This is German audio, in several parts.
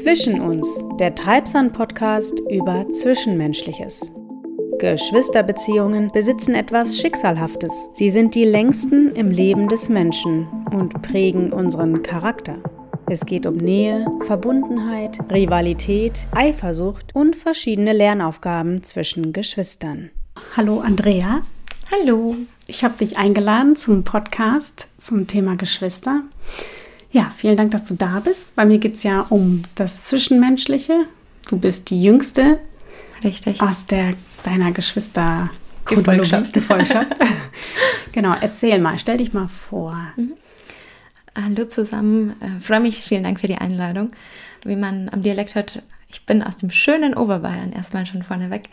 Zwischen uns, der Treibsand-Podcast über Zwischenmenschliches. Geschwisterbeziehungen besitzen etwas Schicksalhaftes. Sie sind die längsten im Leben des Menschen und prägen unseren Charakter. Es geht um Nähe, Verbundenheit, Rivalität, Eifersucht und verschiedene Lernaufgaben zwischen Geschwistern. Hallo Andrea. Hallo. Ich habe dich eingeladen zum Podcast zum Thema Geschwister. Ja, vielen Dank, dass du da bist. Bei mir geht es ja um das Zwischenmenschliche. Du bist die Jüngste Richtig. aus der, deiner Geschwister Gefolgschaft. Gefolgschaft. genau, erzähl mal, stell dich mal vor. Mhm. Hallo zusammen, äh, freue mich, vielen Dank für die Einladung. Wie man am Dialekt hört, ich bin aus dem schönen Oberbayern, erstmal schon vorneweg,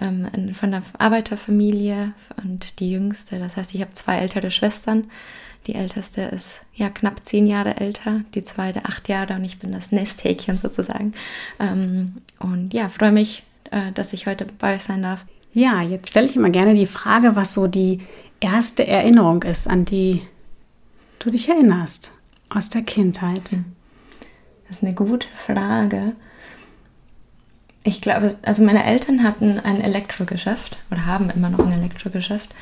ähm, von der Arbeiterfamilie und die Jüngste. Das heißt, ich habe zwei ältere Schwestern die älteste ist ja knapp zehn Jahre älter, die zweite acht Jahre und ich bin das Nesthäkchen sozusagen. Ähm, und ja, freue mich, äh, dass ich heute bei euch sein darf. Ja, jetzt stelle ich immer gerne die Frage, was so die erste Erinnerung ist, an die du dich erinnerst aus der Kindheit. Hm. Das ist eine gute Frage. Ich glaube, also meine Eltern hatten ein Elektrogeschäft oder haben immer noch ein Elektrogeschäft.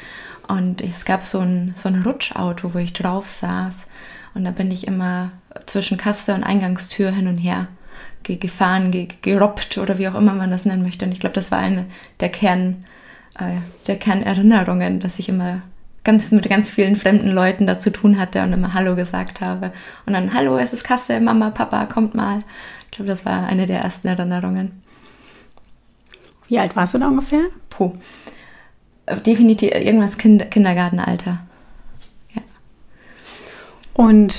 Und es gab so ein, so ein Rutschauto, wo ich drauf saß. Und da bin ich immer zwischen Kasse und Eingangstür hin und her gefahren, gerobbt oder wie auch immer man das nennen möchte. Und ich glaube, das war eine der Kern, äh, der Kernerinnerungen, dass ich immer ganz mit ganz vielen fremden Leuten da zu tun hatte und immer Hallo gesagt habe. Und dann Hallo, es ist Kasse, Mama, Papa, kommt mal. Ich glaube, das war eine der ersten Erinnerungen. Wie alt warst du da ungefähr? Puh definitiv irgendwas kind Kindergartenalter. Ja. Und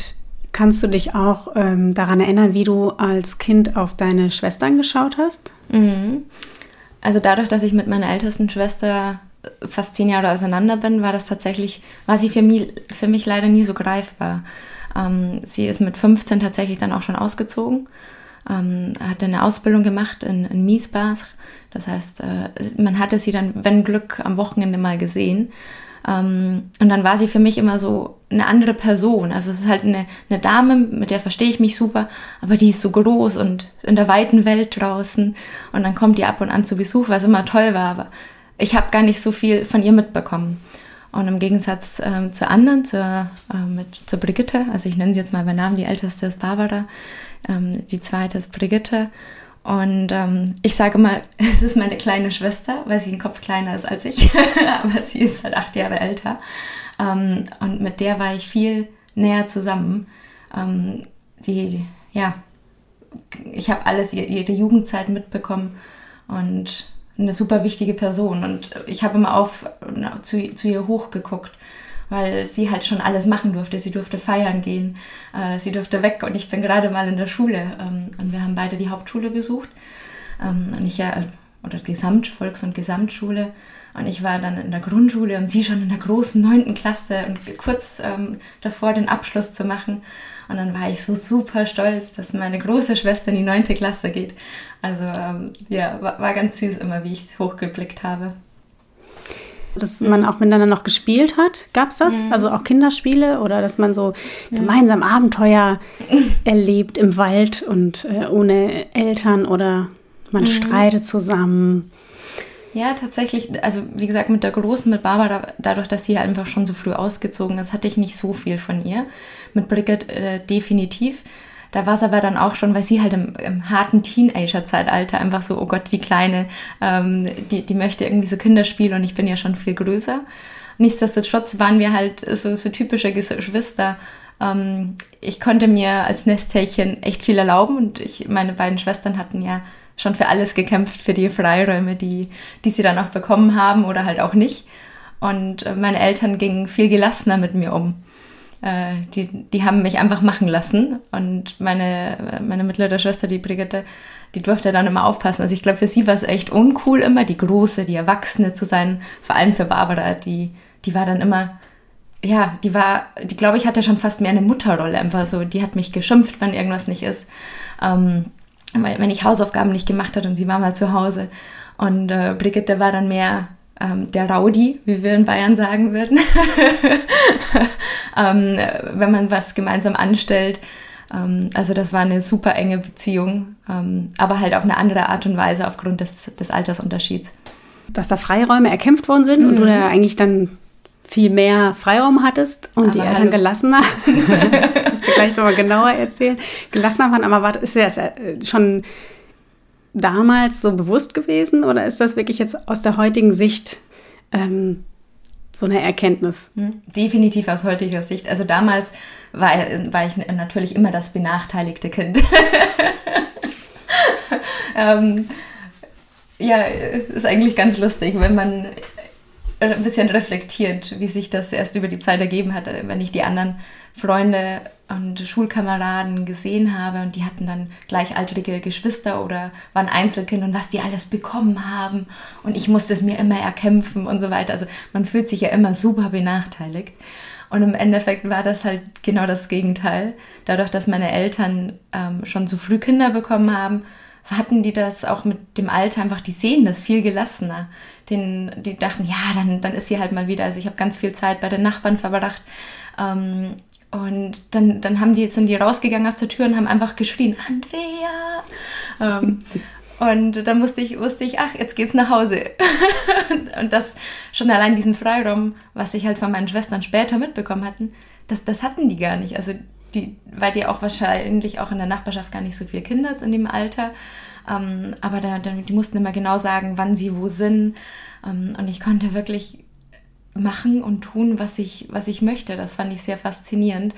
kannst du dich auch ähm, daran erinnern, wie du als Kind auf deine Schwestern geschaut hast? Mhm. Also dadurch, dass ich mit meiner ältesten Schwester fast zehn Jahre auseinander bin, war das tatsächlich, war sie für mich, für mich leider nie so greifbar. Ähm, sie ist mit 15 tatsächlich dann auch schon ausgezogen, ähm, hat eine Ausbildung gemacht in, in Miesbach das heißt, äh, man hatte sie dann, wenn Glück, am Wochenende mal gesehen. Ähm, und dann war sie für mich immer so eine andere Person. Also es ist halt eine, eine Dame, mit der verstehe ich mich super, aber die ist so groß und in der weiten Welt draußen. Und dann kommt die ab und an zu Besuch, was immer toll war. Aber ich habe gar nicht so viel von ihr mitbekommen. Und im Gegensatz ähm, zur anderen, zur, äh, mit, zur Brigitte, also ich nenne sie jetzt mal bei Namen, die älteste ist Barbara, ähm, die zweite ist Brigitte. Und ähm, ich sage immer, es ist meine kleine Schwester, weil sie ein Kopf kleiner ist als ich, aber sie ist halt acht Jahre älter. Ähm, und mit der war ich viel näher zusammen. Ähm, die, ja, ich habe alles, ihre Jugendzeit mitbekommen und eine super wichtige Person. Und ich habe immer auf zu, zu ihr hochgeguckt weil sie halt schon alles machen durfte. Sie durfte feiern gehen, äh, sie durfte weg und ich bin gerade mal in der Schule ähm, und wir haben beide die Hauptschule besucht ähm, und ich ja, oder Gesamt, Volks- und Gesamtschule und ich war dann in der Grundschule und sie schon in der großen neunten Klasse und kurz ähm, davor den Abschluss zu machen. Und dann war ich so super stolz, dass meine große Schwester in die neunte Klasse geht. Also ähm, ja, war, war ganz süß immer, wie ich hochgeblickt habe dass man auch miteinander noch gespielt hat. Gab es das? Mhm. Also auch Kinderspiele oder dass man so gemeinsam Abenteuer erlebt im Wald und äh, ohne Eltern oder man mhm. streitet zusammen. Ja, tatsächlich. Also wie gesagt, mit der Großen, mit Barbara, dadurch, dass sie halt einfach schon so früh ausgezogen ist, hatte ich nicht so viel von ihr. Mit Brigitte äh, definitiv. Da war es aber dann auch schon, weil sie halt im, im harten Teenager-Zeitalter einfach so, oh Gott, die Kleine, ähm, die, die möchte irgendwie so Kinderspiele und ich bin ja schon viel größer. Nichtsdestotrotz waren wir halt so, so typische Geschwister. Ähm, ich konnte mir als Nesthäkchen echt viel erlauben und ich, meine beiden Schwestern hatten ja schon für alles gekämpft, für die Freiräume, die, die sie dann auch bekommen haben oder halt auch nicht. Und äh, meine Eltern gingen viel gelassener mit mir um. Äh, die, die haben mich einfach machen lassen. Und meine, meine mittlere Schwester, die Brigitte, die durfte dann immer aufpassen. Also ich glaube, für sie war es echt uncool, immer die Große, die Erwachsene zu sein. Vor allem für Barbara, die, die war dann immer, ja, die war, die glaube ich hatte schon fast mehr eine Mutterrolle einfach so. Die hat mich geschimpft, wenn irgendwas nicht ist. Ähm, wenn ich Hausaufgaben nicht gemacht hat und sie war mal zu Hause. Und äh, Brigitte war dann mehr ähm, der Rowdy, wie wir in Bayern sagen würden. ähm, wenn man was gemeinsam anstellt, Ähm, also das war eine super enge Beziehung, ähm, aber halt auf eine andere Art und Weise aufgrund des, des Altersunterschieds. Dass da Freiräume erkämpft worden sind mhm. und du da eigentlich dann viel mehr Freiraum hattest und aber die Eltern hallo. gelassener, musst du gleich nochmal genauer erzählen, gelassener waren, aber war, ist das schon damals so bewusst gewesen oder ist das wirklich jetzt aus der heutigen Sicht ähm, so eine Erkenntnis? Hm, definitiv aus heutiger Sicht. Also damals war, war ich natürlich immer das benachteiligte Kind. ähm, ja, ist eigentlich ganz lustig, wenn man ein bisschen reflektiert, wie sich das erst über die Zeit ergeben hat, wenn ich die anderen Freunde und Schulkameraden gesehen habe und die hatten dann gleichaltrige Geschwister oder waren Einzelkind und was die alles bekommen haben und ich musste es mir immer erkämpfen und so weiter. Also man fühlt sich ja immer super benachteiligt. Und im Endeffekt war das halt genau das Gegenteil. Dadurch, dass meine Eltern ähm, schon so früh Kinder bekommen haben, hatten die das auch mit dem Alter einfach, die sehen das viel gelassener. Den, die dachten, ja, dann, dann ist sie halt mal wieder. Also ich habe ganz viel Zeit bei den Nachbarn verbracht. Ähm, und dann, dann haben die, sind die rausgegangen aus der Tür und haben einfach geschrien, Andrea. Ähm, und dann musste ich, wusste ich, ach, jetzt geht's nach Hause. und das schon allein diesen Freiraum, was ich halt von meinen Schwestern später mitbekommen hatten, das, das hatten die gar nicht. Also die, weil die auch wahrscheinlich auch in der Nachbarschaft gar nicht so viele Kinder in dem Alter. Ähm, aber da, die mussten immer genau sagen, wann sie wo sind. Ähm, und ich konnte wirklich machen und tun, was ich, was ich möchte. Das fand ich sehr faszinierend.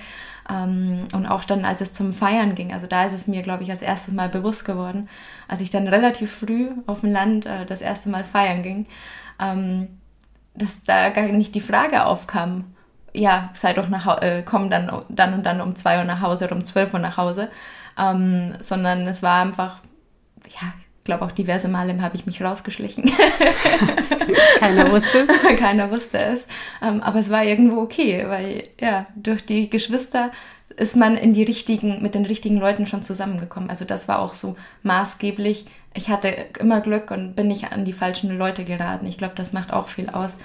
Ähm, und auch dann, als es zum Feiern ging, also da ist es mir, glaube ich, als erstes Mal bewusst geworden, als ich dann relativ früh auf dem Land äh, das erste Mal feiern ging, ähm, dass da gar nicht die Frage aufkam, ja, sei doch nach äh, komm dann, dann und dann um zwei Uhr nach Hause oder um zwölf Uhr nach Hause, ähm, sondern es war einfach, ja, glaube auch diverse Male habe ich mich rausgeschlichen. Keiner wusste es. Keiner wusste es. Ähm, aber es war irgendwo okay, weil ja, durch die Geschwister ist man in die richtigen, mit den richtigen Leuten schon zusammengekommen. Also das war auch so maßgeblich. Ich hatte immer Glück und bin nicht an die falschen Leute geraten. Ich glaube, das macht auch viel aus.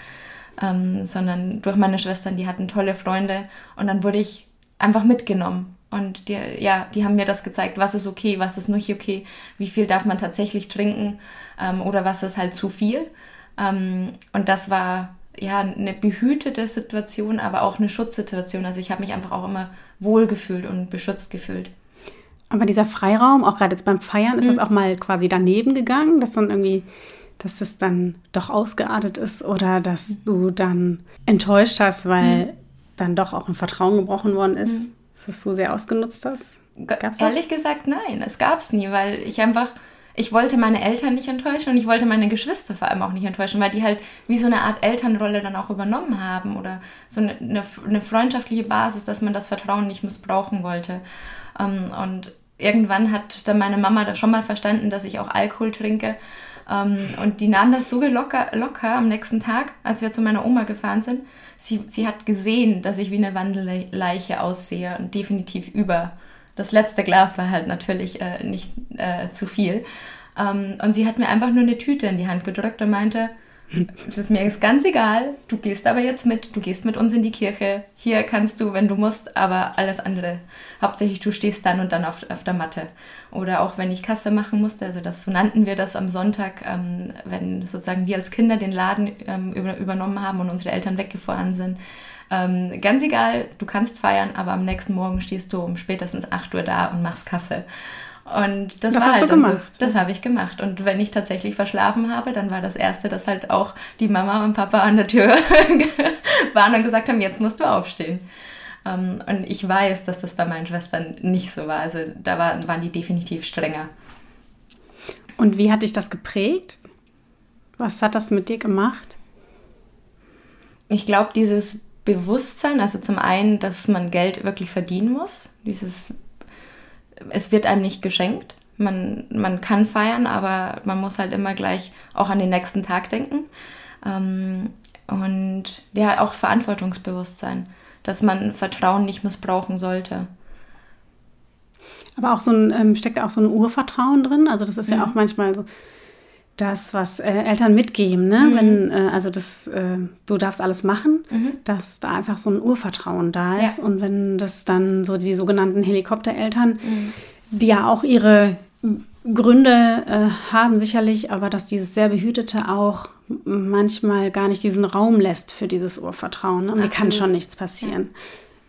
Ähm, sondern durch meine Schwestern, die hatten tolle Freunde und dann wurde ich einfach mitgenommen und die, ja, die haben mir das gezeigt, was ist okay, was ist nicht okay, wie viel darf man tatsächlich trinken ähm, oder was ist halt zu viel. Ähm, und das war ja eine behütete Situation, aber auch eine Schutzsituation. Also ich habe mich einfach auch immer wohlgefühlt und beschützt gefühlt. Aber dieser Freiraum, auch gerade jetzt beim Feiern, ist mhm. das auch mal quasi daneben gegangen, dass dann irgendwie, dass es dann doch ausgeartet ist oder dass du dann enttäuscht hast, weil mhm. dann doch auch ein Vertrauen gebrochen worden ist? Mhm dass du so sehr ausgenutzt hast? Gab's Ehrlich das? gesagt, nein, es gab es nie, weil ich einfach, ich wollte meine Eltern nicht enttäuschen und ich wollte meine Geschwister vor allem auch nicht enttäuschen, weil die halt wie so eine Art Elternrolle dann auch übernommen haben oder so eine, eine, eine freundschaftliche Basis, dass man das Vertrauen nicht missbrauchen wollte. Ähm, und irgendwann hat dann meine Mama da schon mal verstanden, dass ich auch Alkohol trinke. Ähm, und die nahm das so locker, locker am nächsten Tag, als wir zu meiner Oma gefahren sind sie, sie hat gesehen, dass ich wie eine Wandelleiche aussehe und definitiv über. Das letzte Glas war halt natürlich äh, nicht äh, zu viel. Ähm, und sie hat mir einfach nur eine Tüte in die Hand gedrückt und meinte, das ist mir jetzt ganz egal, du gehst aber jetzt mit, du gehst mit uns in die Kirche. Hier kannst du, wenn du musst, aber alles andere. Hauptsächlich du stehst dann und dann auf, auf der Matte. Oder auch wenn ich Kasse machen musste, also das so nannten wir das am Sonntag, ähm, wenn sozusagen wir als Kinder den Laden ähm, über, übernommen haben und unsere Eltern weggefahren sind. Ähm, ganz egal, du kannst feiern, aber am nächsten Morgen stehst du um spätestens 8 Uhr da und machst Kasse. Und das, das war halt gemacht. So. Das habe ich gemacht. Und wenn ich tatsächlich verschlafen habe, dann war das Erste, dass halt auch die Mama und Papa an der Tür waren und gesagt haben, jetzt musst du aufstehen. Um, ähm, und ich weiß, dass das bei meinen Schwestern nicht so war. Also da war, waren die definitiv strenger. Und wie hat dich das geprägt? Was hat das mit dir gemacht? Ich glaube, dieses Bewusstsein, also zum einen, dass man Geld wirklich verdienen muss, dieses es wird einem nicht geschenkt. Man, man kann feiern, aber man muss halt immer gleich auch an den nächsten Tag denken. Ähm, und ja, auch Verantwortungsbewusstsein, dass man Vertrauen nicht missbrauchen sollte. Aber auch so ein, ähm, steckt auch so ein Urvertrauen drin. Also das ist mhm. ja auch manchmal so, das, was äh, Eltern mitgeben, ne? Mhm. Wenn, äh, also das, äh, du darfst alles machen, mhm. dass da einfach so ein Urvertrauen da ist. Ja. Und wenn das dann so die sogenannten Helikoptereltern, mhm. die ja auch ihre Gründe äh, haben sicherlich, aber dass dieses sehr behütete auch manchmal gar nicht diesen Raum lässt für dieses Urvertrauen. Ne? Und mir kann schon nichts passieren. Ja.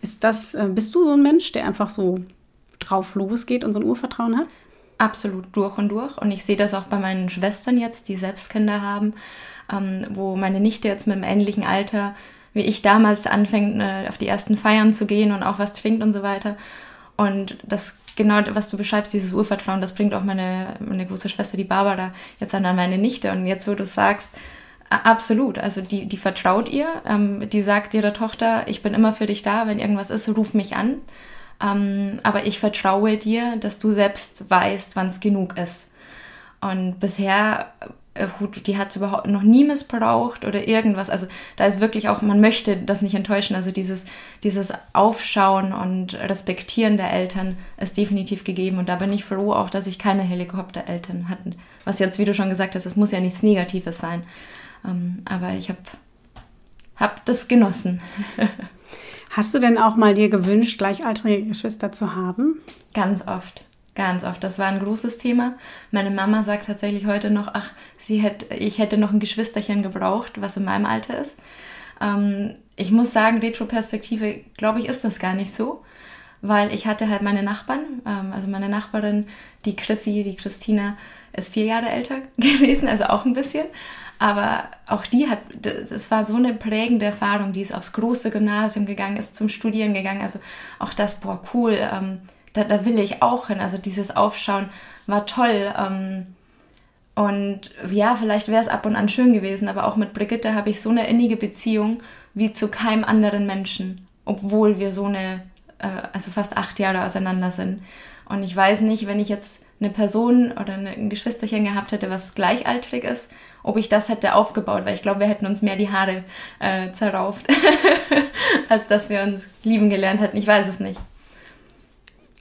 Ist das, äh, bist du so ein Mensch, der einfach so drauf losgeht und so ein Urvertrauen hat? Absolut durch und durch. Und ich sehe das auch bei meinen Schwestern jetzt, die selbst Kinder haben, ähm, wo meine Nichte jetzt mit einem ähnlichen Alter wie ich damals anfängt, ne, auf die ersten Feiern zu gehen und auch was trinkt und so weiter. Und das genau, was du beschreibst, dieses Urvertrauen, das bringt auch meine, meine große Schwester, die Barbara, jetzt an meine Nichte. Und jetzt, wo du sagst, absolut, also die, die vertraut ihr, ähm, die sagt ihrer Tochter, ich bin immer für dich da, wenn irgendwas ist, ruf mich an. Ähm, aber ich vertraue dir, dass du selbst weißt, wann es genug ist. Und bisher, äh, die hat es überhaupt noch nie missbraucht oder irgendwas. Also da ist wirklich auch, man möchte das nicht enttäuschen. Also dieses, dieses Aufschauen und Respektieren der Eltern ist definitiv gegeben. Und da bin ich froh auch, dass ich keine Helikoptereltern hatte. Was jetzt, wie du schon gesagt hast, es muss ja nichts Negatives sein. Ähm, aber ich habe hab das genossen. Hast du denn auch mal dir gewünscht, gleichaltrige Geschwister zu haben? Ganz oft. Ganz oft. Das war ein großes Thema. Meine Mama sagt tatsächlich heute noch, ach, sie hätte, ich hätte noch ein Geschwisterchen gebraucht, was in meinem Alter ist. Ähm, ich muss sagen, Retroperspektive, glaube ich, ist das gar nicht so, weil ich hatte halt meine Nachbarn, ähm, also meine Nachbarin, die Chrissy, die Christina, ist vier Jahre älter gewesen, also auch ein bisschen. Aber auch die hat, es war so eine prägende Erfahrung, die ist aufs große Gymnasium gegangen, ist zum Studieren gegangen. Also auch das, boah, cool, ähm, da, da will ich auch hin. Also dieses Aufschauen war toll. Ähm, und ja, vielleicht wäre es ab und an schön gewesen, aber auch mit Brigitte habe ich so eine innige Beziehung wie zu keinem anderen Menschen, obwohl wir so eine, äh, also fast acht Jahre auseinander sind. Und ich weiß nicht, wenn ich jetzt eine Person oder ein Geschwisterchen gehabt hätte, was gleichaltrig ist, ob ich das hätte aufgebaut, weil ich glaube, wir hätten uns mehr die Haare äh, zerrauft, als dass wir uns lieben gelernt hätten. Ich weiß es nicht.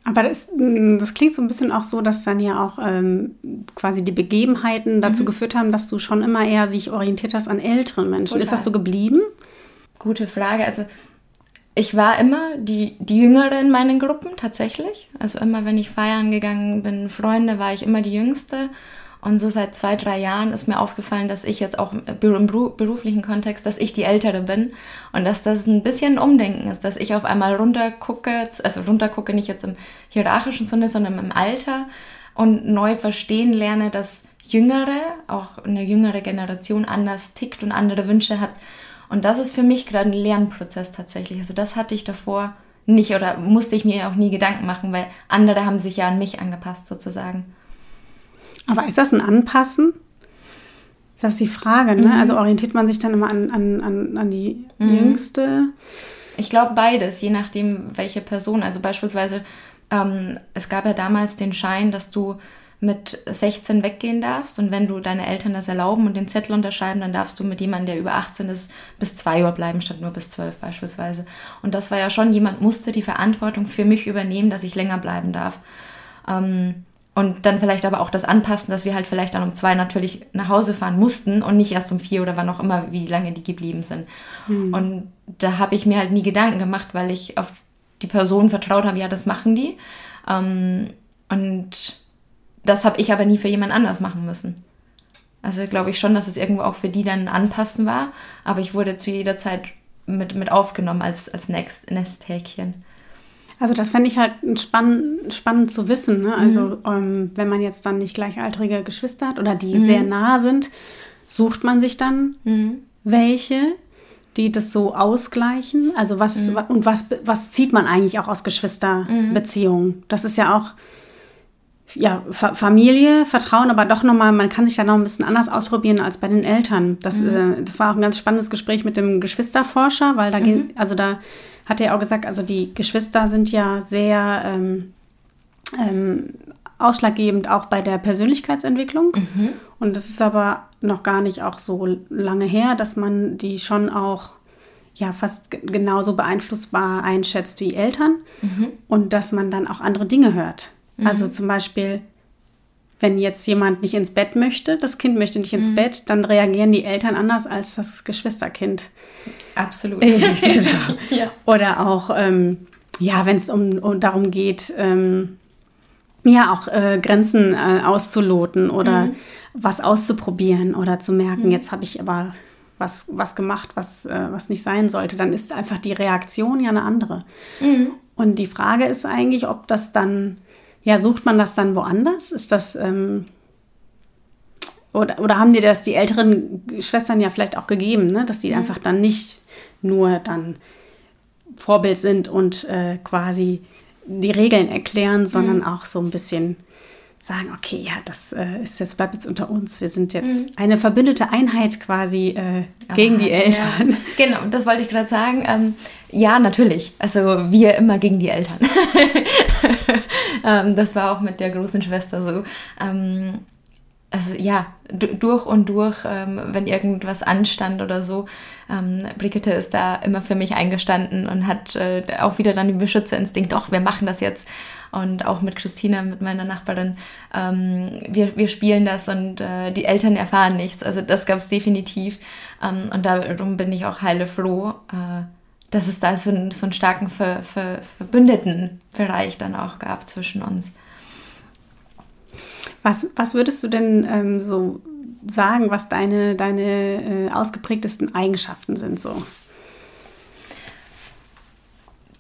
Aber das, mm, das klingt so ein bisschen auch so, dass dann ja auch ähm, quasi die Begebenheiten dazu mhm. geführt haben, dass du schon immer eher sich orientiert hast an älteren Menschen. Total. Ist das so geblieben? Gute Frage. Also ich war immer die, die Jüngere in meinen Gruppen tatsächlich. Also immer, wenn ich feiern gegangen bin, Freunde, war ich immer die Jüngste. Und so seit zwei, drei Jahren ist mir aufgefallen, dass ich jetzt auch im beruflichen Kontext, dass ich die Ältere bin und dass das ein bisschen ein Umdenken ist, dass ich auf einmal runtergucke, also runtergucke nicht jetzt im hierarchischen Sinne, sondern im Alter und neu verstehen lerne, dass Jüngere, auch eine jüngere Generation anders tickt und andere Wünsche hat und das ist für mich gerade ein Lernprozess tatsächlich. Also das hatte ich davor nicht oder musste ich mir auch nie Gedanken machen, weil andere haben sich ja an mich angepasst sozusagen. Aber ist das ein Anpassen? Das ist die Frage, ne? Mhm. Also orientiert man sich dann immer an, an, an, an die mhm. Jüngste? Ich glaube beides, je nachdem, welche Person. Also beispielsweise, ähm, es gab ja damals den Schein, dass du mit 16 weggehen darfst und wenn du deine Eltern das erlauben und den Zettel unterschreiben, dann darfst du mit jemandem, der über 18 ist, bis 2 Uhr bleiben, statt nur bis 12 beispielsweise. Und das war ja schon, jemand musste die Verantwortung für mich übernehmen, dass ich länger bleiben darf. Ähm, und dann vielleicht aber auch das anpassen, dass wir halt vielleicht dann um zwei natürlich nach Hause fahren mussten und nicht erst um vier oder wann auch immer, wie lange die geblieben sind. Mhm. Und da habe ich mir halt nie Gedanken gemacht, weil ich auf die Person vertraut habe, ja, das machen die. Ähm, und das habe ich aber nie für jemand anders machen müssen. Also glaube ich schon, dass es irgendwo auch für die dann anpassen war, aber ich wurde zu jeder Zeit mit, mit aufgenommen als, als Next, Nesthäkchen. Also das fände ich halt spannend, spannend zu wissen. Ne? Also mhm. ähm, wenn man jetzt dann nicht gleichaltrige Geschwister hat oder die mhm. sehr nah sind, sucht man sich dann mhm. welche, die das so ausgleichen. Also was mhm. und was, was zieht man eigentlich auch aus Geschwisterbeziehungen? Das ist ja auch ja, Fa Familie, Vertrauen, aber doch nochmal, man kann sich da noch ein bisschen anders ausprobieren als bei den Eltern. Das, mhm. äh, das war auch ein ganz spannendes Gespräch mit dem Geschwisterforscher, weil da, mhm. also da hat er auch gesagt, also die Geschwister sind ja sehr ähm, ähm, ausschlaggebend auch bei der Persönlichkeitsentwicklung. Mhm. Und es ist aber noch gar nicht auch so lange her, dass man die schon auch ja fast genauso beeinflussbar einschätzt wie Eltern mhm. und dass man dann auch andere Dinge hört. Also mhm. zum Beispiel, wenn jetzt jemand nicht ins Bett möchte, das Kind möchte nicht ins mhm. Bett, dann reagieren die Eltern anders als das Geschwisterkind. Absolut. genau. ja. Oder auch, ähm, ja, wenn es um, um, darum geht, ähm, ja, auch äh, Grenzen äh, auszuloten oder mhm. was auszuprobieren oder zu merken, mhm. jetzt habe ich aber was, was gemacht, was, äh, was nicht sein sollte, dann ist einfach die Reaktion ja eine andere. Mhm. Und die Frage ist eigentlich, ob das dann, ja, sucht man das dann woanders? Ist das, ähm, oder, oder haben dir das die älteren Schwestern ja vielleicht auch gegeben, ne? dass die mhm. einfach dann nicht nur dann Vorbild sind und äh, quasi die Regeln erklären, sondern mhm. auch so ein bisschen sagen, okay, ja, das äh, ist jetzt, bleibt jetzt unter uns. Wir sind jetzt mhm. eine verbündete Einheit quasi äh, gegen Aha, die Eltern. Ja. Genau, das wollte ich gerade sagen. Ähm, ja, natürlich. Also wir immer gegen die Eltern. ähm, das war auch mit der großen Schwester so. Ähm, also ja, durch und durch, ähm, wenn irgendwas anstand oder so. Ähm, Brigitte ist da immer für mich eingestanden und hat äh, auch wieder dann den Beschützerinstinkt, doch, wir machen das jetzt. Und auch mit Christina, mit meiner Nachbarin, ähm, wir, wir spielen das und äh, die Eltern erfahren nichts. Also das gab es definitiv. Ähm, und darum bin ich auch heile froh, äh, dass es da so, einen, so einen starken Ver, Ver, verbündeten Bereich dann auch gab zwischen uns. Was, was würdest du denn ähm, so sagen, was deine, deine äh, ausgeprägtesten Eigenschaften sind so?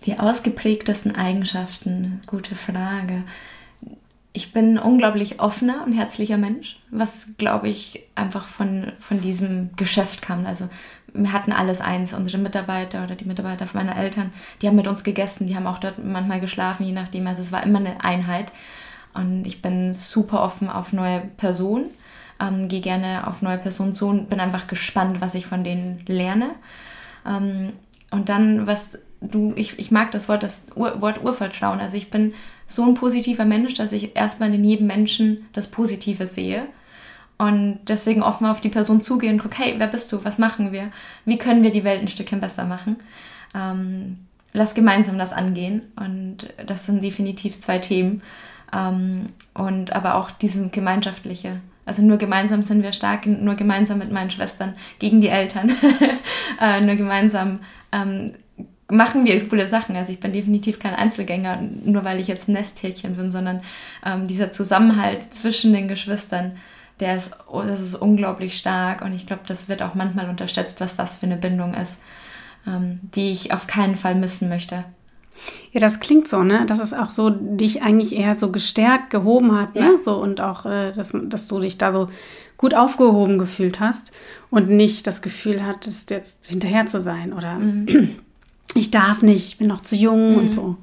Die ausgeprägtesten Eigenschaften, gute Frage. Ich bin ein unglaublich offener und herzlicher Mensch, was, glaube ich, einfach von, von diesem Geschäft kam. Also wir hatten alles eins, unsere Mitarbeiter oder die Mitarbeiter meiner Eltern, die haben mit uns gegessen, die haben auch dort manchmal geschlafen, je nachdem. Also es war immer eine Einheit. Und ich bin super offen auf neue Personen, ähm, gehe gerne auf neue Personen zu und bin einfach gespannt, was ich von denen lerne. Ähm, und dann, was du, ich, ich mag das Wort, das Ur, Wort Urvertrauen. Also ich bin so ein positiver Mensch, dass ich erstmal in jedem Menschen das Positive sehe. Und deswegen offen auf die Person zugehe und gucke, hey, wer bist du? Was machen wir? Wie können wir die Welt ein Stückchen besser machen? Ähm, lass gemeinsam das angehen. Und das sind definitiv zwei Themen. Ähm, und aber auch diesem Gemeinschaftliche. Also nur gemeinsam sind wir stark, nur gemeinsam mit meinen Schwestern gegen die Eltern. äh, nur gemeinsam ähm, machen wir coole Sachen. Also ich bin definitiv kein Einzelgänger, nur weil ich jetzt Nesthäkchen bin, sondern ähm, dieser Zusammenhalt zwischen den Geschwistern, der ist, oh, das ist unglaublich stark und ich glaube, das wird auch manchmal unterschätzt, was das für eine Bindung ist, ähm, die ich auf keinen Fall missen möchte. Ja, das klingt so, ne? Dass es auch so dich eigentlich eher so gestärkt, gehoben hat, ne? ja. ne? So und auch, äh, dass, dass du dich da so gut aufgehoben gefühlt hast und nicht das Gefühl hattest, jetzt hinterher zu sein oder mhm. ich darf nicht, ich bin noch zu jung mhm. und so.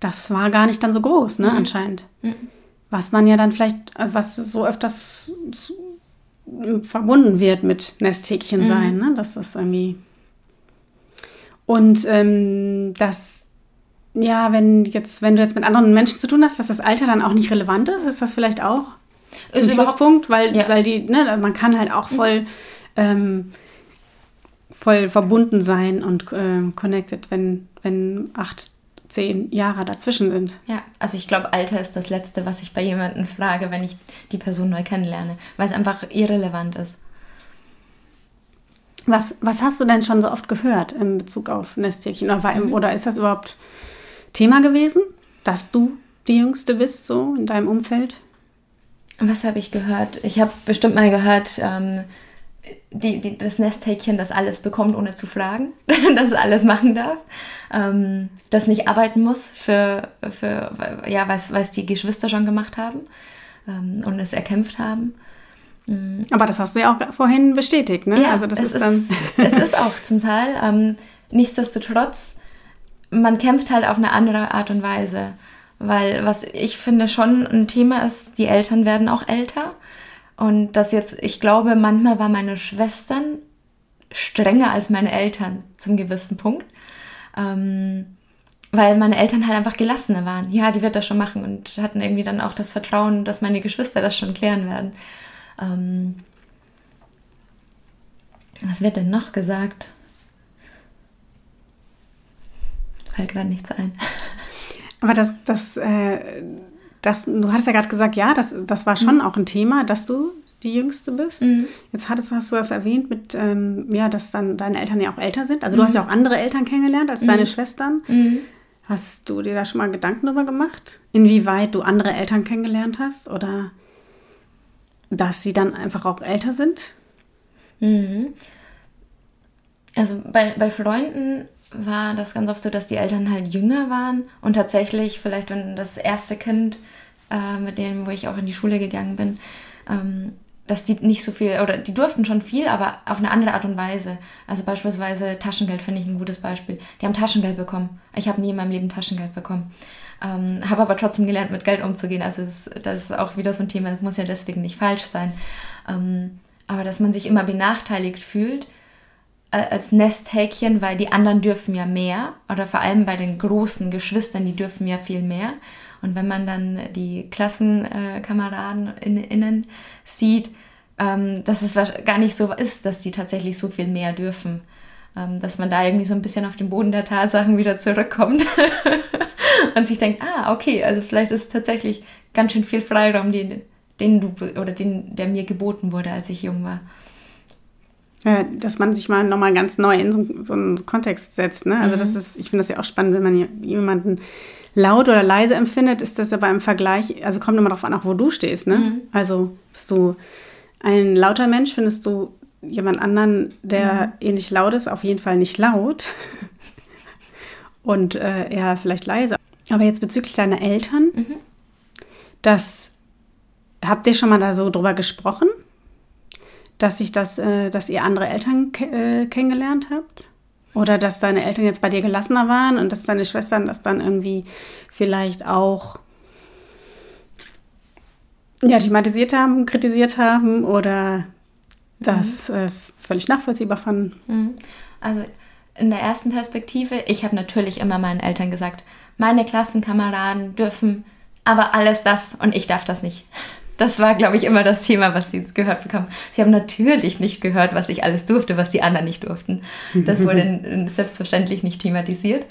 Das war gar nicht dann so groß, ne? Mhm. Anscheinend. Mhm. Was man ja dann vielleicht, äh, was so öfters verbunden wird mit Nesthäkchen mhm. sein, ne? Das ist irgendwie. Und ähm, das ja, wenn jetzt, wenn du jetzt mit anderen Menschen zu tun hast, dass das Alter dann auch nicht relevant ist, ist das vielleicht auch ist ein Pluspunkt, weil, ja. weil die, ne, man kann halt auch voll, ähm, voll verbunden sein und ähm, connected, wenn, wenn acht, zehn Jahre dazwischen sind. Ja, also ich glaube, Alter ist das Letzte, was ich bei jemandem frage, wenn ich die Person neu kennenlerne, weil es einfach irrelevant ist. Was, was hast du denn schon so oft gehört in Bezug auf Nesthäkchen? Oder, mhm. oder ist das überhaupt Thema gewesen, dass du die Jüngste bist, so in deinem Umfeld? Was habe ich gehört? Ich habe bestimmt mal gehört, ähm, die, die, das Nesthäkchen, das alles bekommt, ohne zu fragen, dass es alles machen darf, ähm, das nicht arbeiten muss, für, für ja, was, was die Geschwister schon gemacht haben ähm, und es erkämpft haben. Mhm. Aber das hast du ja auch vorhin bestätigt, ne? Ja, also das ist, ist dann es ist auch zum Teil. Ähm, nichtsdestotrotz man kämpft halt auf eine andere Art und Weise. Weil was ich finde schon ein Thema ist, die Eltern werden auch älter. Und das jetzt, ich glaube, manchmal war meine Schwestern strenger als meine Eltern zum gewissen Punkt. Ähm, weil meine Eltern halt einfach gelassener waren. Ja, die wird das schon machen und hatten irgendwie dann auch das Vertrauen, dass meine Geschwister das schon klären werden. Ähm, was wird denn noch gesagt? fällt gerade nichts ein. Aber das, das, äh, das, du hattest ja gerade gesagt, ja, das, das war schon mhm. auch ein Thema, dass du die Jüngste bist. Mhm. Jetzt hattest, hast du das erwähnt mit, ähm, ja, dass dann deine Eltern ja auch älter sind. Also du hast ja auch andere Eltern kennengelernt als deine Schwestern. Hast du dir da schon mal Gedanken darüber gemacht, inwieweit du andere Eltern kennengelernt hast oder dass sie dann einfach auch älter sind? Mhm. Also bei, bei Freunden war das ganz oft so, dass die Eltern halt jünger waren und tatsächlich vielleicht, wenn das erste Kind, äh, mit dem, wo ich auch in die Schule gegangen bin, ähm, dass die nicht so viel, oder die durften schon viel, aber auf eine andere Art und Weise. Also beispielsweise Taschengeld finde ich ein gutes Beispiel. Die haben Taschengeld bekommen. Ich habe nie in meinem Leben Taschengeld bekommen. Ähm, habe aber trotzdem gelernt, mit Geld umzugehen. Also das, das, ist auch wieder so ein Thema, das muss ja deswegen nicht falsch sein. Ähm, aber dass man sich immer benachteiligt fühlt, äh, als Nesthäkchen, weil die anderen dürfen ja mehr. Oder vor allem bei den großen Geschwistern, die dürfen ja viel mehr. Und wenn man dann die Klassenkameraden in, innen sieht, ähm, dass es gar nicht so ist, dass die tatsächlich so viel mehr dürfen. Ähm, dass man da irgendwie so ein bisschen auf den Boden der Tatsachen wieder zurückkommt und sich denkt, ah, okay, also vielleicht ist es tatsächlich ganz schön viel Freiraum, den, den du oder den, der mir geboten wurde, als ich jung war. Ja, dass man sich mal nochmal ganz neu in so, so, einen Kontext setzt. Ne? Also mhm. das ist, ich finde das ja auch spannend, wenn man jemanden laut oder leise empfindet, ist das aber im Vergleich, also kommt immer darauf an, auch wo du stehst. Ne? Mhm. Also bist du ein lauter Mensch, findest du jemand anderen, der mhm. ähnlich laut ist, auf jeden Fall nicht laut und äh, eher vielleicht leise. Aber jetzt bezüglich deiner Eltern, mhm. das habt ihr schon mal da so drüber gesprochen, dass ich das, äh, dass ihr andere Eltern ke äh, kennengelernt habt? Oder dass deine Eltern jetzt bei dir gelassener waren und dass deine Schwestern das dann irgendwie vielleicht auch ja, thematisiert haben, kritisiert haben oder das mhm. äh, völlig nachvollziehbar fanden. Mhm. Also in der ersten Perspektive, ich habe natürlich immer meinen Eltern gesagt, meine Klassenkameraden dürfen aber alles das und ich darf das nicht. Das war, glaube ich, immer das Thema, was sie gehört bekommen. Sie haben natürlich nicht gehört, was ich alles durfte, was die anderen nicht durften. Das wurde selbstverständlich nicht thematisiert,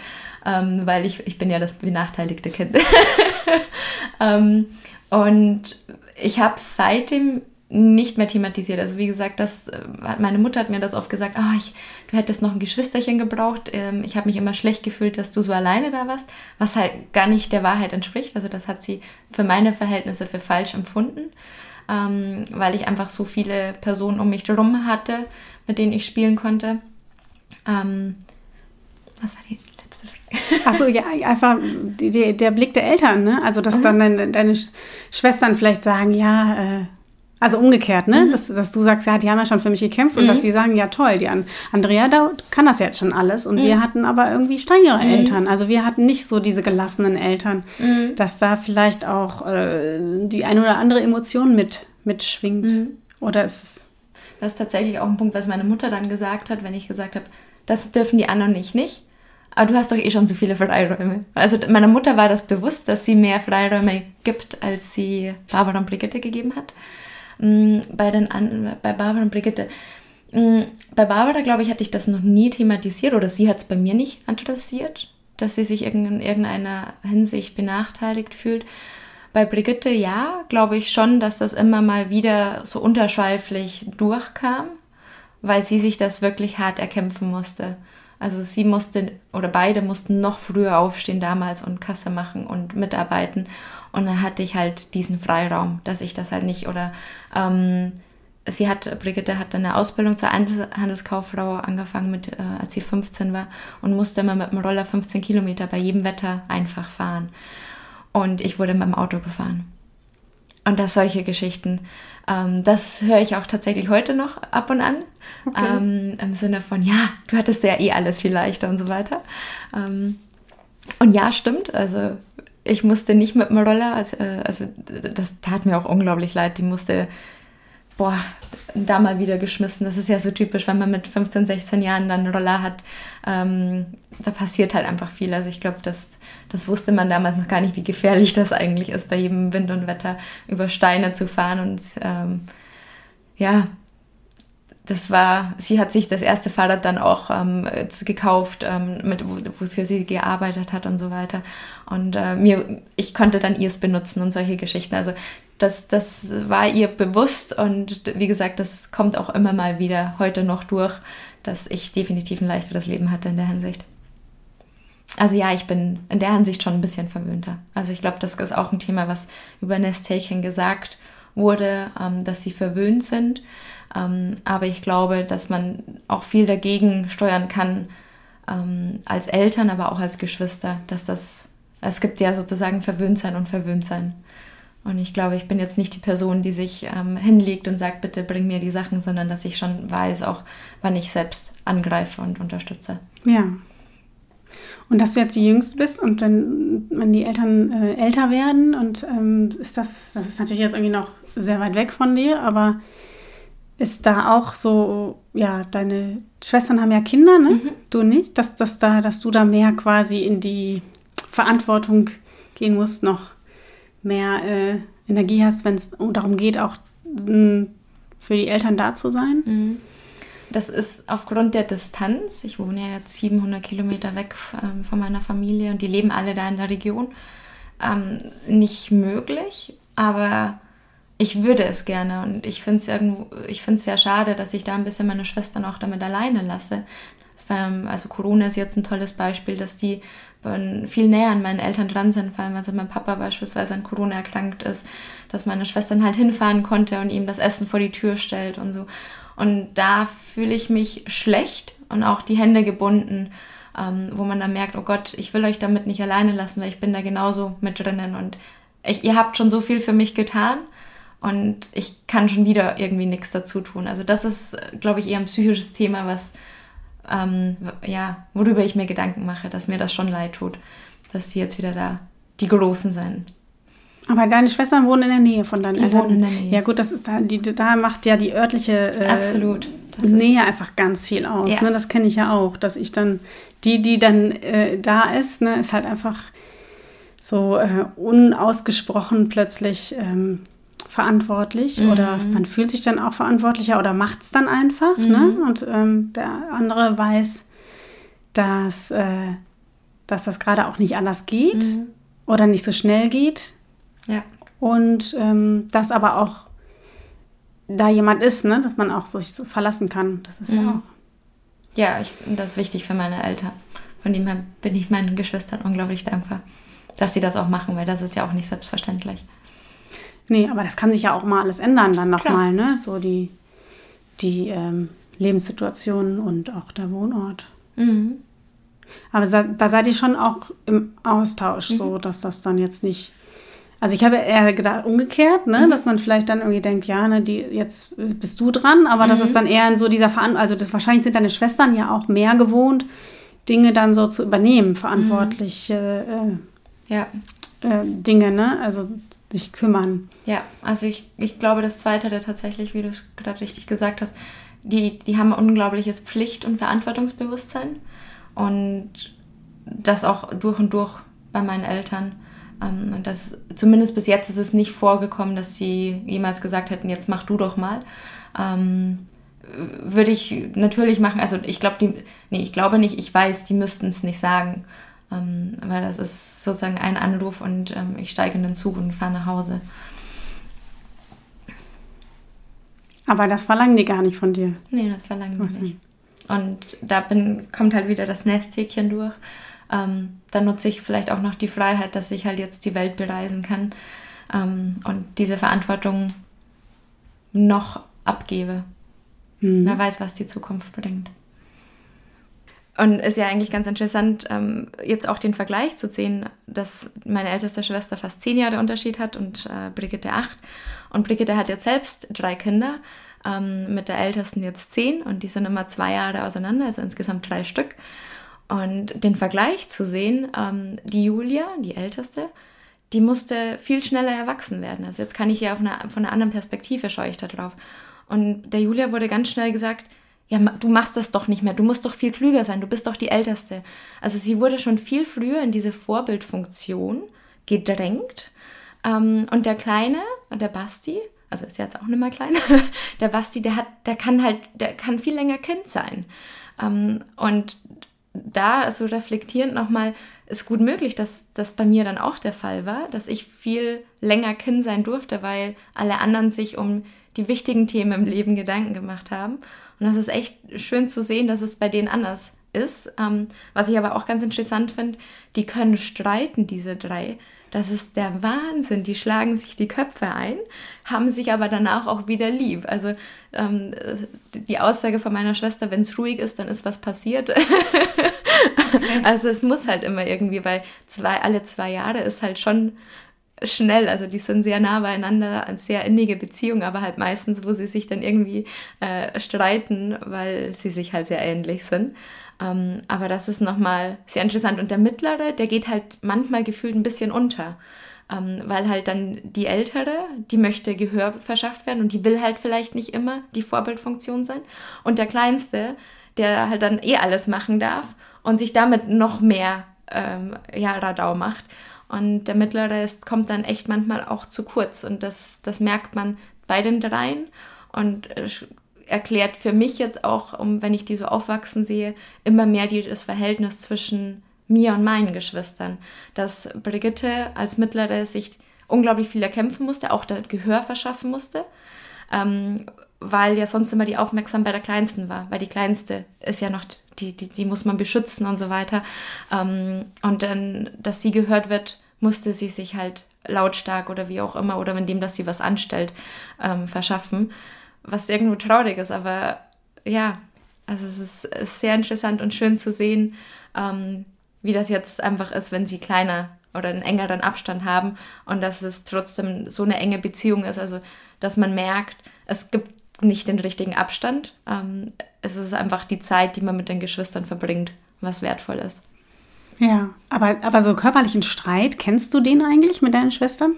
ähm, weil ich, ich bin ja das benachteiligte Kind. ähm, und ich habe seitdem nicht mehr thematisiert. Also wie gesagt, das, äh, meine Mutter hat mir das oft gesagt, oh, ich, du hättest noch ein Geschwisterchen gebraucht. Ähm, ich habe mich immer schlecht gefühlt, dass du so alleine da warst, was halt gar nicht der Wahrheit entspricht. Also das hat sie für meine Verhältnisse für falsch empfunden, ähm, weil ich einfach so viele Personen um mich herum hatte, mit denen ich spielen konnte. Ähm, was war die letzte Frage? Achso, ja, einfach die, die, der Blick der Eltern, ne? Also dass mhm. dann deine, deine, Schwestern vielleicht sagen, ja, äh, also umgekehrt, ne? Mhm. Dass, dass du sagst, ja, die haben ja schon für mich gekämpft und dass mhm. die sagen, ja toll, die An Andrea da kann das jetzt schon alles. Und mhm. wir hatten aber irgendwie strengere mhm. Eltern. Also wir hatten nicht so diese gelassenen Eltern, mhm. dass da vielleicht auch äh, die eine oder andere Emotion mit, mitschwingt. Mhm. Oder ist es. Das ist tatsächlich auch ein Punkt, was meine Mutter dann gesagt hat, wenn ich gesagt habe, das dürfen die anderen nicht, nicht. Aber du hast doch eh schon so viele Freiräume. Also meiner Mutter war das bewusst, dass sie mehr Freiräume gibt, als sie Barbara und Brigitte gegeben hat. Mm, bei, den bei Barbara und Brigitte. Mm, bei Barbara, glaube ich, hatte ich das noch nie thematisiert oder sie hat es bei mir nicht adressiert, dass sie sich in irgendeiner Hinsicht benachteiligt fühlt. Bei Brigitte ja, glaube ich schon, dass das immer mal wieder so unterschweiflich durchkam, weil sie sich das wirklich hart erkämpfen musste. Also sie musste oder beide mussten noch früher aufstehen damals und Kasse machen und mitarbeiten. Und dann hatte ich halt diesen Freiraum, dass ich das halt nicht oder ähm, sie hat, Brigitte hat eine Ausbildung zur Handelskauffrau angefangen, mit, äh, als sie 15 war und musste immer mit dem Roller 15 Kilometer bei jedem Wetter einfach fahren. Und ich wurde mit dem Auto gefahren. Und das solche Geschichten. Ähm, das höre ich auch tatsächlich heute noch ab und an. Okay. Ähm, Im Sinne von, ja, du hattest ja eh alles viel leichter und so weiter. Ähm, und ja, stimmt. Also ich musste nicht mit dem Roller, also, also das tat mir auch unglaublich leid. Die musste, boah, da mal wieder geschmissen. Das ist ja so typisch, wenn man mit 15, 16 Jahren dann einen Roller hat. Ähm, da passiert halt einfach viel. Also ich glaube, das, das wusste man damals noch gar nicht, wie gefährlich das eigentlich ist, bei jedem Wind und Wetter über Steine zu fahren. Und ähm, ja, das war, sie hat sich das erste Fahrrad dann auch ähm, gekauft, ähm, mit, wofür sie gearbeitet hat und so weiter. Und äh, mir, ich konnte dann ihrs benutzen und solche Geschichten. Also das, das war ihr bewusst und wie gesagt, das kommt auch immer mal wieder heute noch durch, dass ich definitiv ein leichteres Leben hatte in der Hinsicht. Also ja, ich bin in der Hinsicht schon ein bisschen verwöhnter. Also ich glaube, das ist auch ein Thema, was über Nesthäkchen gesagt wurde, ähm, dass sie verwöhnt sind. Ähm, aber ich glaube, dass man auch viel dagegen steuern kann, ähm, als Eltern, aber auch als Geschwister, dass das, es gibt ja sozusagen verwöhnt sein und verwöhnt sein. Und ich glaube, ich bin jetzt nicht die Person, die sich ähm, hinlegt und sagt, bitte bring mir die Sachen, sondern dass ich schon weiß, auch wann ich selbst angreife und unterstütze. Ja. Und dass du jetzt die Jüngste bist und wenn, wenn die Eltern äh, älter werden und ähm, ist das, das ist natürlich jetzt irgendwie noch sehr weit weg von dir, aber ist da auch so, ja, deine Schwestern haben ja Kinder, ne? Mhm. Du nicht, dass, dass, da, dass du da mehr quasi in die Verantwortung gehen musst, noch mehr äh, Energie hast, wenn es darum geht, auch mh, für die Eltern da zu sein. Mhm. Das ist aufgrund der Distanz, ich wohne ja jetzt 700 Kilometer weg ähm, von meiner Familie und die leben alle da in der Region, ähm, nicht möglich, aber ich würde es gerne und ich finde es irgendwo, ich finde es sehr schade, dass ich da ein bisschen meine Schwestern auch damit alleine lasse. Also Corona ist jetzt ein tolles Beispiel, dass die viel näher an meinen Eltern dran sind, vor allem als mein Papa beispielsweise an Corona erkrankt ist, dass meine Schwestern halt hinfahren konnte und ihm das Essen vor die Tür stellt und so. Und da fühle ich mich schlecht und auch die Hände gebunden, ähm, wo man dann merkt, oh Gott, ich will euch damit nicht alleine lassen, weil ich bin da genauso mit drinnen und ich, ihr habt schon so viel für mich getan und ich kann schon wieder irgendwie nichts dazu tun. Also das ist, glaube ich, eher ein psychisches Thema, was ähm, ja, worüber ich mir Gedanken mache, dass mir das schon leid tut, dass sie jetzt wieder da die Großen sind. Aber deine Schwestern wohnen in der Nähe von deinen die Eltern. Wohnen in der Nähe. Ja gut, das ist da, die, da macht ja die örtliche äh, Absolut. Nähe einfach ganz viel aus. Ja. Ne? Das kenne ich ja auch, dass ich dann die, die dann äh, da ist, ne, ist halt einfach so äh, unausgesprochen plötzlich ähm, verantwortlich mhm. oder man fühlt sich dann auch verantwortlicher oder macht es dann einfach. Ne? Mhm. Ne? Und ähm, der andere weiß, dass, äh, dass das gerade auch nicht anders geht mhm. oder nicht so schnell geht. Ja. Und ähm, dass aber auch da jemand ist, ne? dass man auch sich so verlassen kann. Das ist ja mhm. auch. Ja, ich, das ist wichtig für meine Eltern. Von dem her bin ich meinen Geschwistern unglaublich dankbar, dass sie das auch machen, weil das ist ja auch nicht selbstverständlich. Nee, aber das kann sich ja auch mal alles ändern dann nochmal, ne? So die, die ähm, Lebenssituation und auch der Wohnort. Mhm. Aber da seid ihr schon auch im Austausch, mhm. so dass das dann jetzt nicht. Also ich habe eher gedacht, umgekehrt, ne, mhm. dass man vielleicht dann irgendwie denkt, ja, ne, die, jetzt bist du dran, aber das mhm. ist dann eher in so dieser Verantwortung, also das, wahrscheinlich sind deine Schwestern ja auch mehr gewohnt, Dinge dann so zu übernehmen, verantwortlich. Äh, ja. Äh, Dinge, ne? Also sich kümmern. Ja, also ich, ich glaube, das Zweite, der tatsächlich, wie du es gerade richtig gesagt hast, die, die haben ein unglaubliches Pflicht- und Verantwortungsbewusstsein und das auch durch und durch bei meinen Eltern. Ähm, und das, zumindest bis jetzt ist es nicht vorgekommen, dass sie jemals gesagt hätten, jetzt mach du doch mal. Ähm, würde ich natürlich machen, also ich glaube, die, nee, ich glaube nicht, ich weiß, die müssten es nicht sagen. Ähm, weil das ist sozusagen ein Anruf und ähm, ich steige in den Zug und fahre nach Hause. Aber das verlangen die gar nicht von dir. Nee, das verlangen die nicht. Und da bin, kommt halt wieder das Nesthäkchen durch. Ähm, da nutze ich vielleicht auch noch die Freiheit, dass ich halt jetzt die Welt bereisen kann ähm, und diese Verantwortung noch abgebe. Mhm. Wer weiß, was die Zukunft bringt. Und ist ja eigentlich ganz interessant, ähm, jetzt auch den Vergleich zu sehen, dass meine älteste Schwester fast zehn Jahre Unterschied hat und äh, Brigitte acht. Und Brigitte hat jetzt selbst drei Kinder, ähm, mit der ältesten jetzt zehn und die sind immer zwei Jahre auseinander, also insgesamt drei Stück. Und den Vergleich zu sehen, ähm, die Julia, die älteste, die musste viel schneller erwachsen werden. Also jetzt kann ich ja auf eine, von einer anderen Perspektive schaue ich da drauf. Und der Julia wurde ganz schnell gesagt, ja, du machst das doch nicht mehr, du musst doch viel klüger sein, du bist doch die Älteste. Also sie wurde schon viel früher in diese Vorbildfunktion gedrängt. Ähm, und der Kleine, der Basti, also ist jetzt auch nicht mehr klein, der Basti, der hat, der kann halt, der kann viel länger Kind sein. Ähm, und da so reflektierend nochmal, ist gut möglich, dass das bei mir dann auch der Fall war, dass ich viel länger Kind sein durfte, weil alle anderen sich um die wichtigen Themen im Leben Gedanken gemacht haben. Und das ist echt schön zu sehen, dass es bei denen anders ist. Ähm, was ich aber auch ganz interessant finde, die können streiten, diese drei. Das ist der Wahnsinn. Die schlagen sich die Köpfe ein, haben sich aber danach auch wieder lieb. Also ähm, die Aussage von meiner Schwester, wenn es ruhig ist, dann ist was passiert. also es muss halt immer irgendwie, weil zwei, alle zwei Jahre ist halt schon schnell. Also die sind sehr nah beieinander, eine sehr innige Beziehung, aber halt meistens, wo sie sich dann irgendwie äh, streiten, weil sie sich halt sehr ähnlich sind. Ähm, aber das ist nochmal sehr interessant. Und der Mittlere, der geht halt manchmal gefühlt ein bisschen unter. Ähm, weil halt dann die Ältere, die möchte Gehör verschafft werden und die will halt vielleicht nicht immer die Vorbildfunktion sein. Und der Kleinste, der halt dann eh alles machen darf und sich damit noch mehr ähm, ja, Radau macht. Und der Mittlere ist, kommt dann echt manchmal auch zu kurz. Und das, das merkt man bei den dreien. Und äh, erklärt für mich jetzt auch, um, wenn ich die so aufwachsen sehe, immer mehr die, das Verhältnis zwischen mir und meinen Geschwistern. Dass Brigitte als Mittlere sich unglaublich viel erkämpfen musste, auch das Gehör verschaffen musste, ähm, weil ja sonst immer die Aufmerksamkeit bei der Kleinsten war, weil die Kleinste ist ja noch, die, die, die muss man beschützen und so weiter. Ähm, und dann, dass sie gehört wird, musste sie sich halt lautstark oder wie auch immer oder indem, dass sie was anstellt, ähm, verschaffen. Was irgendwo traurig ist, aber ja, also es ist, ist sehr interessant und schön zu sehen, ähm, wie das jetzt einfach ist, wenn sie kleiner oder einen engeren Abstand haben und dass es trotzdem so eine enge Beziehung ist, also dass man merkt, es gibt nicht den richtigen Abstand, ähm, es ist einfach die Zeit, die man mit den Geschwistern verbringt, was wertvoll ist. Ja, aber, aber so körperlichen Streit, kennst du den eigentlich mit deinen Schwestern?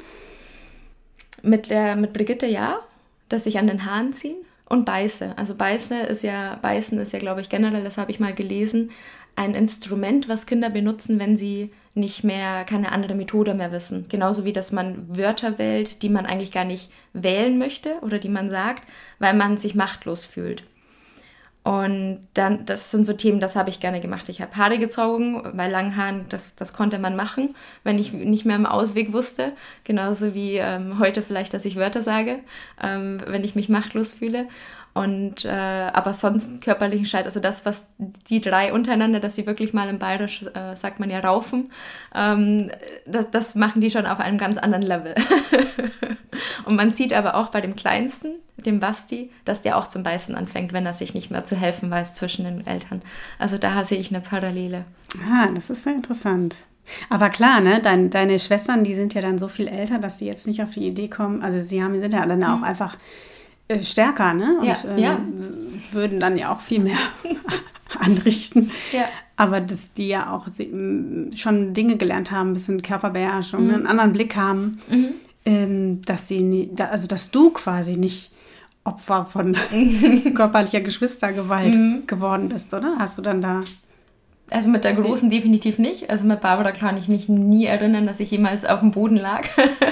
Mit, der, mit Brigitte ja, dass sich an den Haaren ziehen und beiße. Also beiße ist ja, beißen ist ja, glaube ich, generell, das habe ich mal gelesen, ein Instrument, was Kinder benutzen, wenn sie nicht mehr keine andere Methode mehr wissen. Genauso wie, dass man Wörter wählt, die man eigentlich gar nicht wählen möchte oder die man sagt, weil man sich machtlos fühlt. Und dann, das sind so Themen, das habe ich gerne gemacht. Ich habe Haare gezogen, bei langen Haaren, das, das konnte man machen, wenn ich nicht mehr im Ausweg wusste. Genauso wie ähm, heute vielleicht, dass ich Wörter sage, ähm, wenn ich mich machtlos fühle. Und äh, aber sonst körperlichen Streit, also das, was die drei untereinander, dass sie wirklich mal im Bayerisch, äh, sagt man ja, raufen, ähm, das, das machen die schon auf einem ganz anderen Level. und man sieht aber auch bei dem Kleinsten, dem Basti, dass der auch zum Beißen anfängt, wenn er sich nicht mehr zu helfen weiß zwischen den Eltern. Also da sehe ich eine Parallele. Ah, das ist sehr interessant. Aber klar, ne, dein, deine Schwestern, die sind ja dann so viel älter, dass sie jetzt nicht auf die Idee kommen. Also sie haben, sind ja dann auch mhm. einfach stärker, ne? Und ja, ähm, ja. würden dann ja auch viel mehr anrichten. Ja. Aber dass die ja auch schon Dinge gelernt haben, ein bisschen Körperbeherrschung, mhm. einen anderen Blick haben, mhm. ähm, dass sie, nie, also dass du quasi nicht Opfer von körperlicher Geschwistergewalt mhm. geworden bist, oder? Hast du dann da also mit der Großen definitiv nicht. Also mit Barbara kann ich mich nie erinnern, dass ich jemals auf dem Boden lag.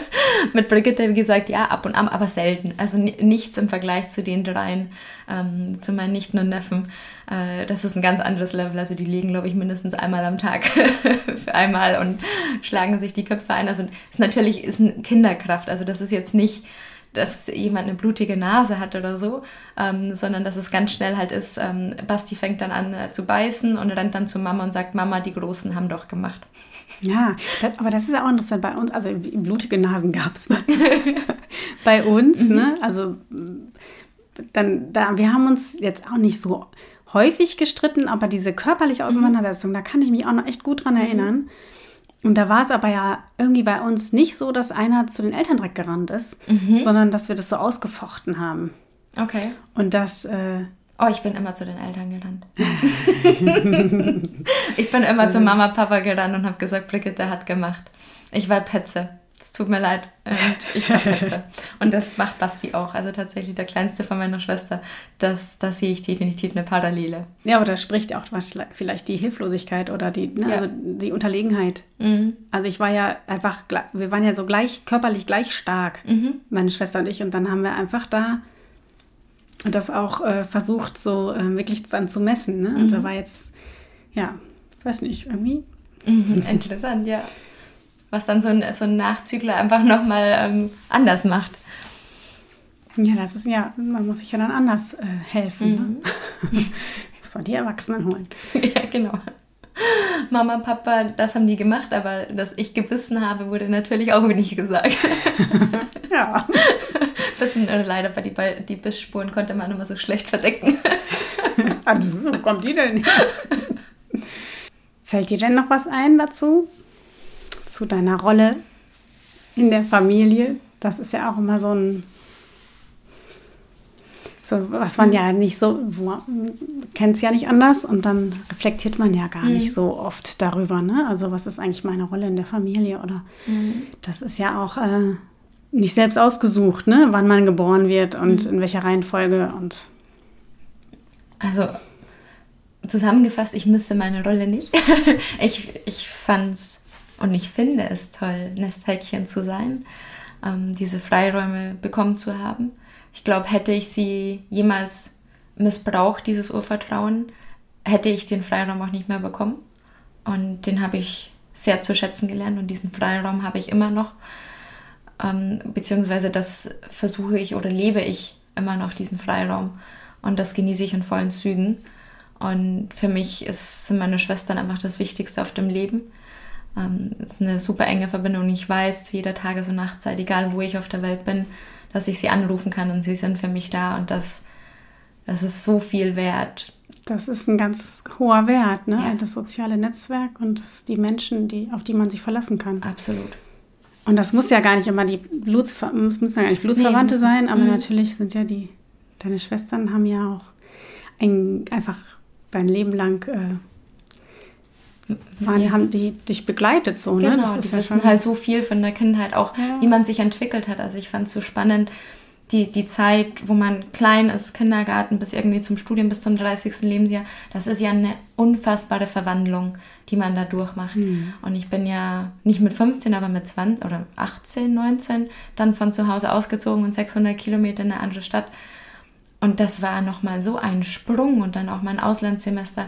mit Brigitte, wie gesagt, ja, ab und an, aber selten. Also nichts im Vergleich zu den dreien, ähm, zu meinen Nichten und Neffen. Äh, das ist ein ganz anderes Level. Also die liegen, glaube ich, mindestens einmal am Tag für einmal und schlagen sich die Köpfe ein. Also ist natürlich ist eine Kinderkraft. Also das ist jetzt nicht dass jemand eine blutige Nase hat oder so, ähm, sondern dass es ganz schnell halt ist, ähm, Basti fängt dann an äh, zu beißen und rennt dann zu Mama und sagt, Mama, die Großen haben doch gemacht. Ja, das, aber das ist auch interessant bei uns. Also blutige Nasen gab es bei uns. Mhm. Ne? Also dann, da, wir haben uns jetzt auch nicht so häufig gestritten, aber diese körperliche mhm. Auseinandersetzung, mhm. da kann ich mich auch noch echt gut dran mhm. erinnern. Mhm. Und da war es aber ja irgendwie bei uns nicht so, dass einer zu den Eltern direkt gerannt ist, mhm. sondern dass wir das so ausgefochten haben. Okay. Und das. Äh, oh, ich bin immer zu den Eltern gerannt. ich bin immer zu Mama, Papa gerannt und habe gesagt, Brigitte hat gemacht. Ich war Petze. Es tut mir leid. Und ich verletze. und das macht Basti auch. Also tatsächlich der kleinste von meiner Schwester. Das, das sehe ich definitiv eine Parallele. Ja, aber da spricht auch vielleicht die Hilflosigkeit oder die, ne, ja. also die Unterlegenheit. Mhm. Also ich war ja einfach, wir waren ja so gleich, körperlich gleich stark, mhm. meine Schwester und ich. Und dann haben wir einfach da das auch äh, versucht, so äh, wirklich dann zu messen. Ne? Und mhm. da war jetzt, ja, weiß nicht, irgendwie. Mhm, interessant, ja was dann so ein, so ein Nachzügler einfach nochmal ähm, anders macht. Ja, das ist ja, man muss sich ja dann anders äh, helfen. Ne? Mhm. Ne? muss man die Erwachsenen holen. ja, genau. Mama, Papa, das haben die gemacht, aber dass ich gebissen habe, wurde natürlich auch nicht gesagt. ja. Bisschen äh, leider bei die, die Bissspuren konnte man immer so schlecht verdecken. wo kommt die denn? Fällt dir denn noch was ein dazu? Zu deiner Rolle in der Familie. Das ist ja auch immer so ein, so was man ja nicht so, kennt es ja nicht anders und dann reflektiert man ja gar mhm. nicht so oft darüber. Ne? Also was ist eigentlich meine Rolle in der Familie oder mhm. das ist ja auch äh, nicht selbst ausgesucht, ne? wann man geboren wird und mhm. in welcher Reihenfolge und also zusammengefasst, ich misse meine Rolle nicht. ich ich fand es und ich finde es toll, Nesthäkchen zu sein, ähm, diese Freiräume bekommen zu haben. Ich glaube, hätte ich sie jemals missbraucht, dieses Urvertrauen, hätte ich den Freiraum auch nicht mehr bekommen. Und den habe ich sehr zu schätzen gelernt und diesen Freiraum habe ich immer noch. Ähm, beziehungsweise das versuche ich oder lebe ich immer noch, diesen Freiraum. Und das genieße ich in vollen Zügen. Und für mich ist, sind meine Schwestern einfach das Wichtigste auf dem Leben. Ähm, ist eine super enge Verbindung. Ich weiß zu jeder Tages- und Nachtzeit, egal wo ich auf der Welt bin, dass ich sie anrufen kann und sie sind für mich da und das, das ist so viel wert. Das ist ein ganz hoher Wert, ne? Ja. Das soziale Netzwerk und die Menschen, die, auf die man sich verlassen kann. Absolut. Und das muss ja gar nicht immer die Bluts, müssen ja gar nicht Blutsverwandte nee, sein, aber mhm. natürlich sind ja die, deine Schwestern haben ja auch ein, einfach dein Leben lang äh, waren, haben die dich begleitet so, ne? Genau, das die ja wissen halt so viel von der Kindheit, auch ja. wie man sich entwickelt hat. Also ich fand es so spannend, die, die Zeit, wo man klein ist, Kindergarten bis irgendwie zum Studium, bis zum 30. Lebensjahr, das ist ja eine unfassbare Verwandlung, die man da durchmacht. Mhm. Und ich bin ja nicht mit 15, aber mit 20 oder 18, 19 dann von zu Hause ausgezogen und 600 Kilometer in eine andere Stadt. Und das war nochmal so ein Sprung und dann auch mein Auslandssemester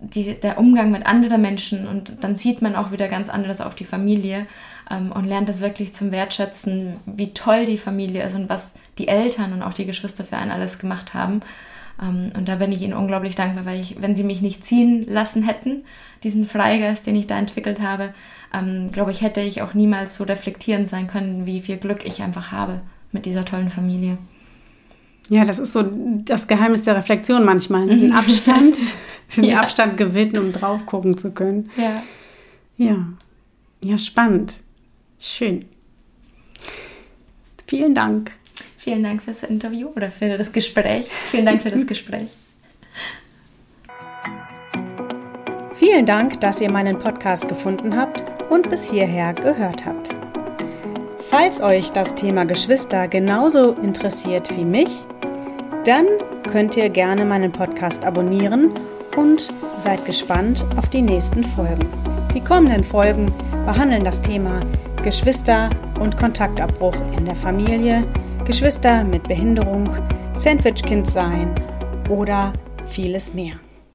die, der Umgang mit anderen Menschen und dann sieht man auch wieder ganz anderes auf die Familie ähm, und lernt das wirklich zum Wertschätzen, wie toll die Familie ist und was die Eltern und auch die Geschwister für einen alles gemacht haben. Ähm, und da bin ich ihnen unglaublich dankbar, weil ich, wenn sie mich nicht ziehen lassen hätten, diesen Freigeist, den ich da entwickelt habe, ähm, glaube ich, hätte ich auch niemals so reflektierend sein können, wie viel Glück ich einfach habe mit dieser tollen Familie. Ja, das ist so das Geheimnis der Reflexion manchmal. Ne? Den Abstand, den ja. Abstand gewinnen, um drauf gucken zu können. Ja. Ja. Ja, spannend. Schön. Vielen Dank. Vielen Dank fürs Interview oder für das Gespräch. Vielen Dank für das Gespräch. Vielen Dank, dass ihr meinen Podcast gefunden habt und bis hierher gehört habt. Falls euch das Thema Geschwister genauso interessiert wie mich, dann könnt ihr gerne meinen Podcast abonnieren und seid gespannt auf die nächsten Folgen. Die kommenden Folgen behandeln das Thema Geschwister und Kontaktabbruch in der Familie, Geschwister mit Behinderung, Sandwichkind sein oder vieles mehr.